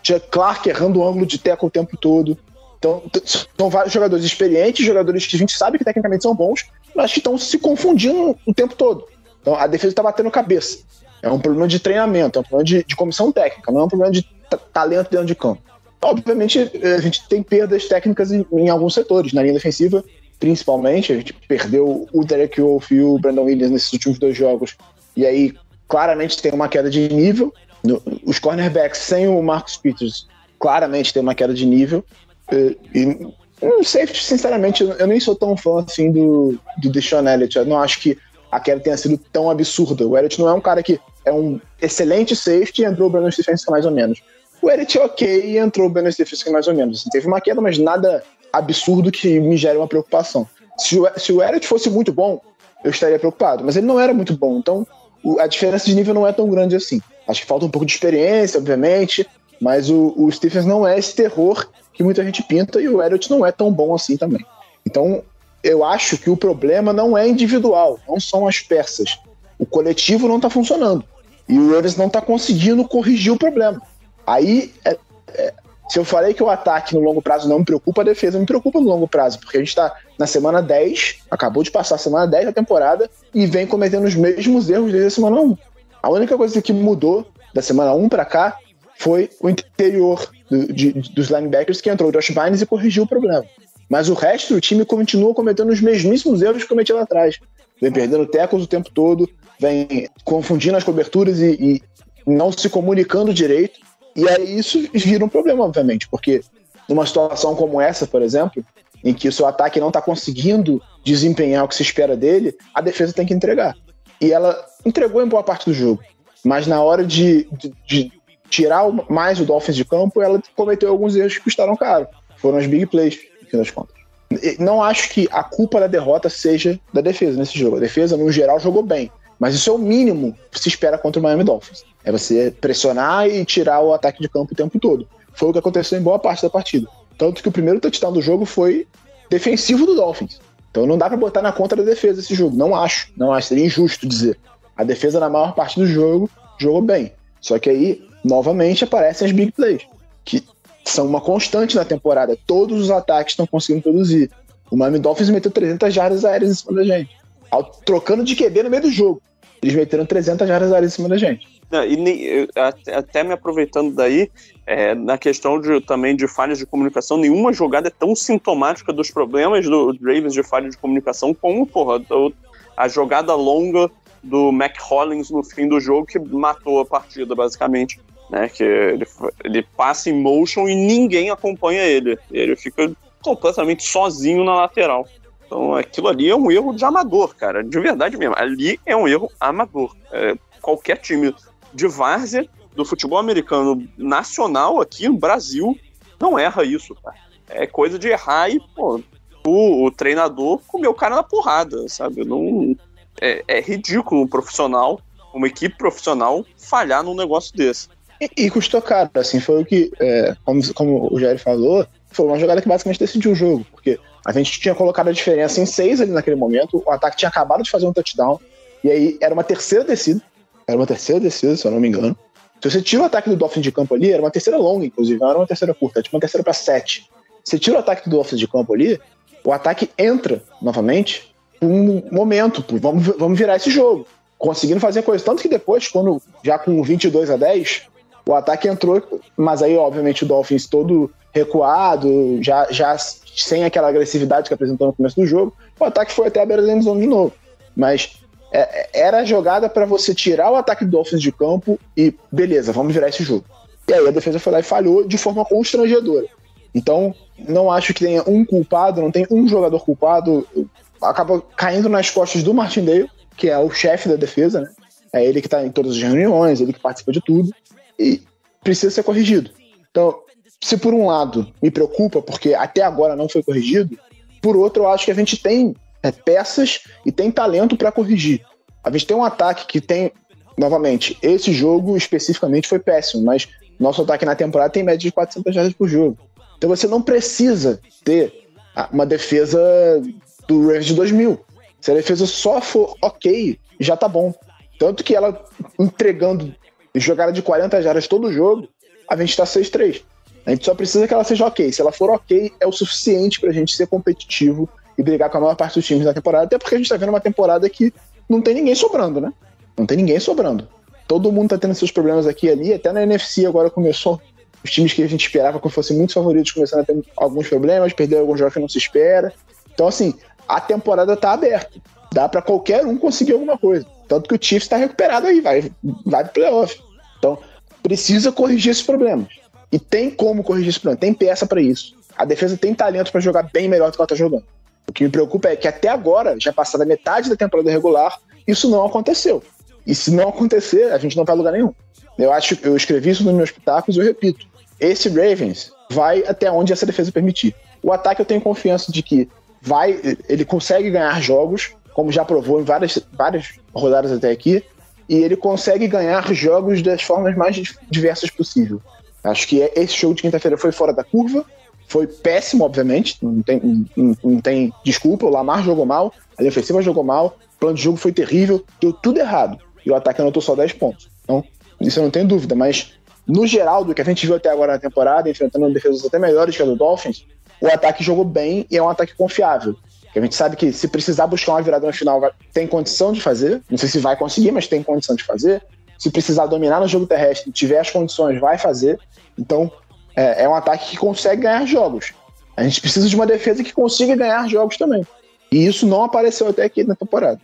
Chuck Clark errando o ângulo de teco o tempo todo. Então, são vários jogadores experientes, jogadores que a gente sabe que tecnicamente são bons, mas que estão se confundindo o tempo todo. Então, a defesa está batendo cabeça. É um problema de treinamento, é um problema de, de comissão técnica, não é um problema de talento dentro de campo. Obviamente, a gente tem perdas técnicas em, em, alguns setores. Na linha defensiva, principalmente, a gente perdeu o Derek Wolf e o Brandon Williams nesses últimos dois jogos. E aí, claramente, tem uma queda de nível. No, os cornerbacks sem o Marcus Peters, claramente tem uma queda de nível. E, e o safety, sinceramente, eu nem sou tão fã assim do, do Deshaun Elliott. Eu não acho que a queda tenha sido tão absurda. O Elliott não é um cara que é um excelente safety e entrou o Brandon Stephens mais ou menos. O Elliott é ok e entrou o Brandon Stephens mais ou menos. Assim, teve uma queda, mas nada absurdo que me gere uma preocupação. Se o, se o Elliott fosse muito bom, eu estaria preocupado. Mas ele não era muito bom, então o, a diferença de nível não é tão grande assim. Acho que falta um pouco de experiência, obviamente, mas o, o Stephens não é esse terror que muita gente pinta e o Elliott não é tão bom assim também. Então, eu acho que o problema não é individual, não são as peças. O coletivo não está funcionando. E o Ravens não está conseguindo corrigir o problema. Aí, é, é, se eu falei que o ataque no longo prazo não me preocupa, a defesa me preocupa no longo prazo, porque a gente está na semana 10, acabou de passar a semana 10 da temporada, e vem cometendo os mesmos erros desde a semana 1. A única coisa que mudou da semana 1 para cá foi o interior do, de, dos linebackers que entrou o Josh Bynes e corrigiu o problema. Mas o resto do time continua cometendo os mesmíssimos erros que cometia lá atrás. Vem perdendo tecos o tempo todo, vem confundindo as coberturas e, e não se comunicando direito. E aí isso vira um problema, obviamente, porque numa situação como essa, por exemplo, em que o seu ataque não está conseguindo desempenhar o que se espera dele, a defesa tem que entregar. E ela entregou em boa parte do jogo. Mas na hora de, de, de tirar mais o Dolphins de campo, ela cometeu alguns erros que custaram caro. Foram as big plays fim das contas. Não acho que a culpa da derrota seja da defesa nesse jogo. A defesa, no geral, jogou bem. Mas isso é o mínimo que se espera contra o Miami Dolphins. É você pressionar e tirar o ataque de campo o tempo todo. Foi o que aconteceu em boa parte da partida. Tanto que o primeiro touchdown do jogo foi defensivo do Dolphins. Então não dá para botar na conta da defesa esse jogo. Não acho. Não acho. Seria injusto dizer. A defesa, na maior parte do jogo, jogou bem. Só que aí, novamente, aparecem as big plays. Que são uma constante na temporada. Todos os ataques estão conseguindo produzir. O Miami Dolphins meteu 300 jardas aéreas em cima da gente. Trocando de QB no meio do jogo. Eles meteram 300 jardas aéreas em cima da gente. Não, e nem, até me aproveitando daí, é, na questão de, também de falhas de comunicação, nenhuma jogada é tão sintomática dos problemas do Ravens de falha de comunicação como porra, a jogada longa do Mac Hollins no fim do jogo que matou a partida, basicamente né? Que ele, ele passa em motion e ninguém acompanha ele. Ele fica completamente sozinho na lateral. Então aquilo ali é um erro de amador, cara. De verdade mesmo. Ali é um erro amador. É, qualquer time de várzea do futebol americano nacional aqui no Brasil não erra isso, cara. É coisa de errar e, pô, o, o treinador comeu o cara na porrada, sabe? Não, é, é ridículo um profissional, uma equipe profissional falhar num negócio desse. E, custou caro, assim, foi o que, é, como, como o Jerry falou, foi uma jogada que basicamente decidiu o jogo, porque a gente tinha colocado a diferença em seis ali naquele momento, o ataque tinha acabado de fazer um touchdown, E aí era uma terceira descida. Era uma terceira descida, se eu não me engano. Se você tira o ataque do Dolphins de campo ali, era uma terceira longa, inclusive, não era uma terceira curta, era tipo uma terceira para sete. Você tira o ataque do Dolphins de campo ali, o ataque entra novamente por um momento, por, vamos, vamos virar esse jogo. Conseguindo fazer coisa. Tanto que depois, quando já com 22 a 10, o ataque entrou, mas aí, obviamente, o Dolphins todo recuado, já, já sem aquela agressividade que apresentou no começo do jogo, o ataque foi até a beira da zone de novo. Mas é, era a jogada para você tirar o ataque do Dolphins de campo e beleza, vamos virar esse jogo. E aí a defesa foi lá e falhou de forma constrangedora. Então, não acho que tenha um culpado, não tem um jogador culpado. Acaba caindo nas costas do Martindale, que é o chefe da defesa, né? É ele que está em todas as reuniões, ele que participa de tudo. E precisa ser corrigido. Então, se por um lado me preocupa, porque até agora não foi corrigido, por outro, eu acho que a gente tem é, peças e tem talento para corrigir. A gente tem um ataque que tem, novamente, esse jogo especificamente foi péssimo, mas nosso ataque na temporada tem média de 400 jardas por jogo. Então você não precisa ter uma defesa do Ravens de 2000. Se a defesa só for ok, já tá bom. Tanto que ela entregando jogada de 40 jardas todo jogo, a gente tá 6-3. A gente só precisa que ela seja ok. Se ela for ok, é o suficiente pra gente ser competitivo e brigar com a maior parte dos times da temporada, até porque a gente tá vendo uma temporada que não tem ninguém sobrando, né? Não tem ninguém sobrando. Todo mundo tá tendo seus problemas aqui e ali, até na NFC agora começou os times que a gente esperava que fossem muito favoritos começando a ter alguns problemas, perder alguns jogos que não se espera. Então, assim, a temporada tá aberta. Dá para qualquer um conseguir alguma coisa. Tanto que o Chiefs está recuperado aí, vai, vai pro playoff. Então, precisa corrigir esses problemas. E tem como corrigir esse problema, tem peça para isso. A defesa tem talento para jogar bem melhor do que ela tá jogando. O que me preocupa é que até agora, já passada metade da temporada regular, isso não aconteceu. E se não acontecer, a gente não vai a lugar nenhum. Eu acho, eu escrevi isso nos meus pitacos e eu repito. Esse Ravens vai até onde essa defesa permitir. O ataque eu tenho confiança de que vai, ele consegue ganhar jogos, como já provou em várias, várias rodadas até aqui, e ele consegue ganhar jogos das formas mais diversas possível. Acho que esse jogo de quinta-feira foi fora da curva, foi péssimo, obviamente, não tem, não, não tem desculpa. O Lamar jogou mal, a defensiva jogou mal, o plano de jogo foi terrível, deu tudo errado. E o ataque anotou só 10 pontos. Então, isso eu não tenho dúvida, mas no geral, do que a gente viu até agora na temporada, enfrentando defesas até melhores que a do Dolphins, o ataque jogou bem e é um ataque confiável. Que a gente sabe que se precisar buscar uma virada no final, tem condição de fazer. Não sei se vai conseguir, mas tem condição de fazer. Se precisar dominar no jogo terrestre, tiver as condições, vai fazer. Então, é, é um ataque que consegue ganhar jogos. A gente precisa de uma defesa que consiga ganhar jogos também. E isso não apareceu até aqui na temporada.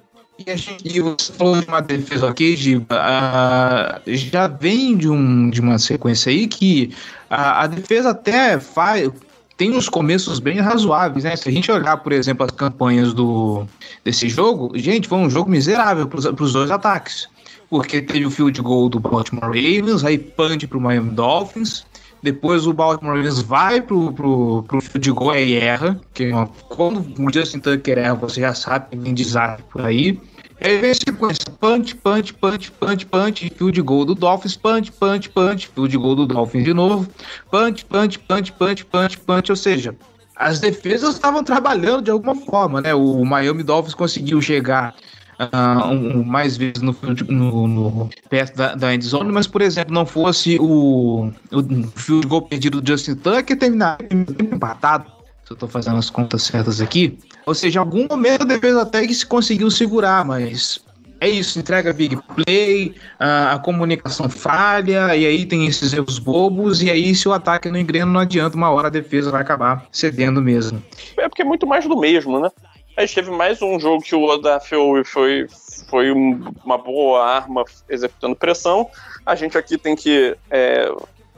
E, a gente, e você falou de uma defesa ok, Giba, uh, já vem de, um, de uma sequência aí que a, a defesa até faz, tem uns começos bem razoáveis, né? Se a gente olhar, por exemplo, as campanhas do, desse jogo, gente, foi um jogo miserável para os dois ataques. Porque teve o field goal do Baltimore Ravens, aí punch para o Miami Dolphins, depois o Baltimore Ravens vai pro, pro, pro field goal e erra. Que quando o Justin Tucker erra, você já sabe que tem desastre por aí. E aí vem sequência: punch, punch, punch, punch, punch, field goal do Dolphins, punch, punch, punch, field goal do Dolphins de novo, punch, punch, punch, punch, punch, punch. Ou seja, as defesas estavam trabalhando de alguma forma, né? O Miami Dolphins conseguiu chegar uh, um, mais vezes no, no, no perto da, da end zone, mas, por exemplo, não fosse o, o field goal perdido do Justin Tucker, terminaria empatado. Se eu estou fazendo as contas certas aqui. Ou seja, em algum momento a defesa até que se conseguiu segurar, mas é isso, entrega big play, a, a, comunicação falha, e aí tem esses erros bobos, e aí se o ataque não engrena, não adianta, uma hora a defesa vai acabar cedendo mesmo. É porque é muito mais do mesmo, né? A gente teve mais um jogo que o Odafel foi, foi uma boa arma executando pressão. A gente aqui tem que é,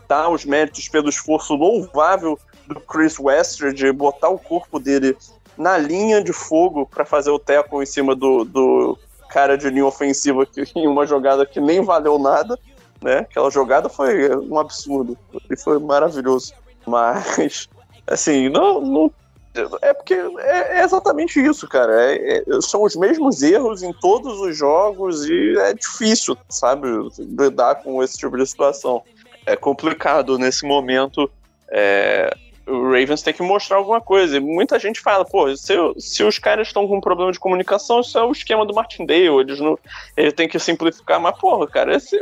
dar os méritos pelo esforço louvável do Chris Wester de botar o corpo dele na linha de fogo para fazer o teco em cima do, do cara de linha ofensiva que, [laughs] em uma jogada que nem valeu nada. Né? Aquela jogada foi um absurdo e foi maravilhoso. Mas, [laughs] assim, não, não é porque é, é exatamente isso, cara. É, é, são os mesmos erros em todos os jogos e é difícil, sabe, lidar com esse tipo de situação. É complicado nesse momento. É, o Ravens tem que mostrar alguma coisa. E muita gente fala, pô, se, se os caras estão com um problema de comunicação, isso é o esquema do Martindale, eles não, ele tem que simplificar, mas porra, cara, esse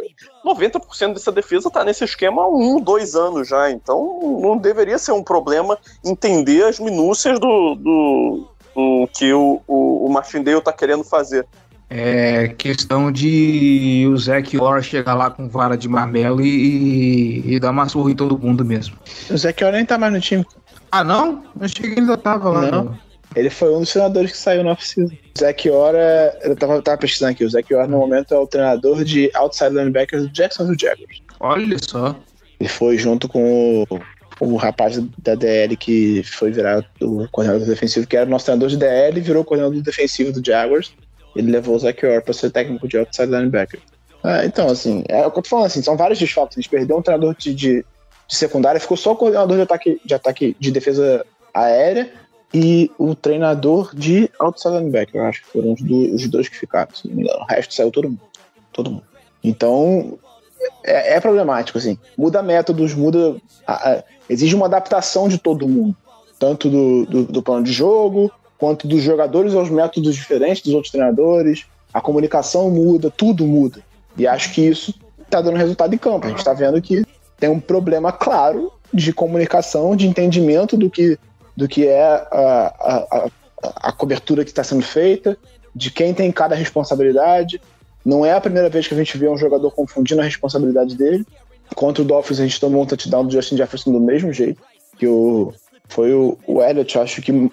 90% dessa defesa tá nesse esquema há um, dois anos já, então não deveria ser um problema entender as minúcias do, do, do que o, o, o Martindale tá querendo fazer. É questão de o Zac Orr chegar lá com vara de marmelo e, e, dar uma surra em todo mundo mesmo. O Zac Orr nem tá mais no time. Ah, não? Eu achei que ele ainda tava lá. Não. não. Ele foi um dos senadores que saiu na oficina. O Zac Orr, é, eu tava, tava pesquisando aqui, o Zac Orr no momento é o treinador de outside linebackers do Jacksonville Jaguars. Olha só. Ele foi junto com o, o rapaz da DL que foi virar o coordenador defensivo, que era o nosso treinador de DL, virou o coordenador defensivo do Jaguars ele levou o Zach Orr para ser técnico de outside linebacker. É, então, assim, é o que eu tô falando, assim, são vários desfalques. Gente perdeu um treinador de, de, de secundária, ficou só o coordenador de ataque, de ataque de defesa aérea e o treinador de outside linebacker. Eu acho que foram os, do, os dois que ficaram, se não me engano. O resto saiu todo mundo. Todo mundo. Então, é, é problemático, assim. Muda métodos, muda. A, a, exige uma adaptação de todo mundo. Tanto do, do, do plano de jogo, quanto dos jogadores aos métodos diferentes dos outros treinadores. A comunicação muda, tudo muda. E acho que isso está dando resultado em campo. A gente está vendo que tem um problema claro de comunicação, de entendimento do que, do que é a, a, a, cobertura que está sendo feita, de quem tem cada responsabilidade. Não é a primeira vez que a gente vê um jogador confundindo a responsabilidade dele. Contra o Dolphins, a gente tomou um touchdown do Justin Jefferson do mesmo jeito. Que o, foi o, o Elliott, acho que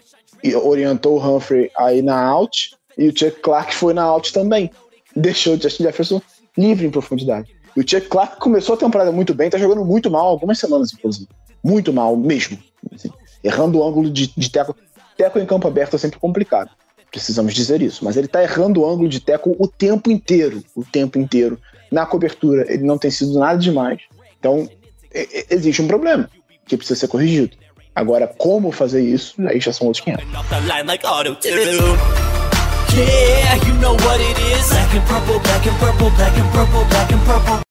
orientou o Humphrey aí na out, e o Chuck Clark foi na out também. Deixou o Justin Jefferson livre em profundidade. E o Chuck Clark começou a temporada muito bem, tá jogando muito mal algumas semanas, inclusive. Muito mal mesmo. Assim, errando o ângulo de, de teco. Teco em campo aberto é sempre complicado. Precisamos dizer isso. Mas ele tá errando o ângulo de teco o tempo inteiro. O tempo inteiro. Na cobertura, ele não tem sido nada demais. Então, existe um problema que precisa ser corrigido. Agora, como fazer isso, aí já são outros 500. Yeah, you know what it is. Black and purple, black and purple, black and purple, black and purple.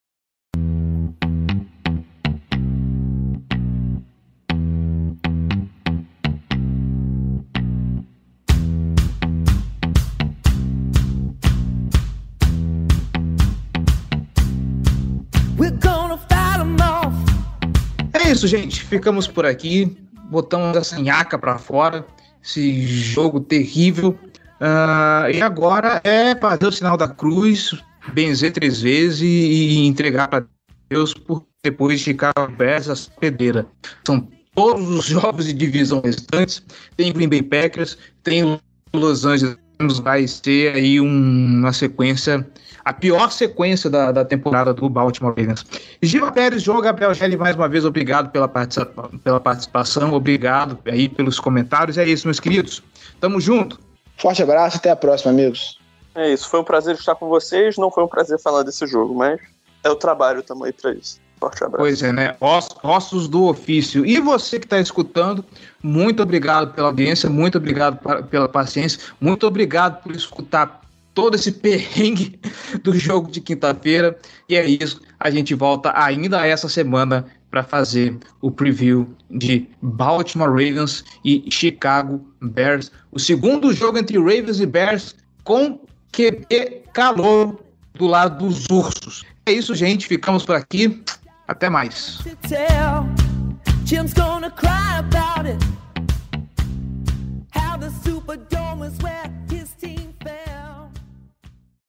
É isso, gente. Ficamos por aqui botamos essa nhaca para fora, esse jogo terrível. Uh, e agora é fazer o sinal da cruz, benzer três vezes e, e entregar para Deus por depois de Bears essa pedeira. São todos os [laughs] jogos de divisão restantes. Tem Green Bay Packers, tem Los Angeles vai ser aí um, uma sequência a pior sequência da, da temporada do Baltimore Ravens. Gil Pérez, João Gabriel Gelli, mais uma vez, obrigado pela, participa pela participação, obrigado aí pelos comentários. É isso, meus queridos. Tamo junto. Forte abraço, até a próxima, amigos. É isso, foi um prazer estar com vocês. Não foi um prazer falar desse jogo, mas é o trabalho também para isso. Forte abraço. Pois é, né? Ossos do ofício. E você que está escutando, muito obrigado pela audiência, muito obrigado pela paciência, muito obrigado por escutar todo esse perrengue do jogo de quinta-feira. E é isso. A gente volta ainda essa semana para fazer o preview de Baltimore Ravens e Chicago Bears. O segundo jogo entre Ravens e Bears com QB calor do lado dos ursos. É isso, gente. Ficamos por aqui. Até mais. How the Superdome is where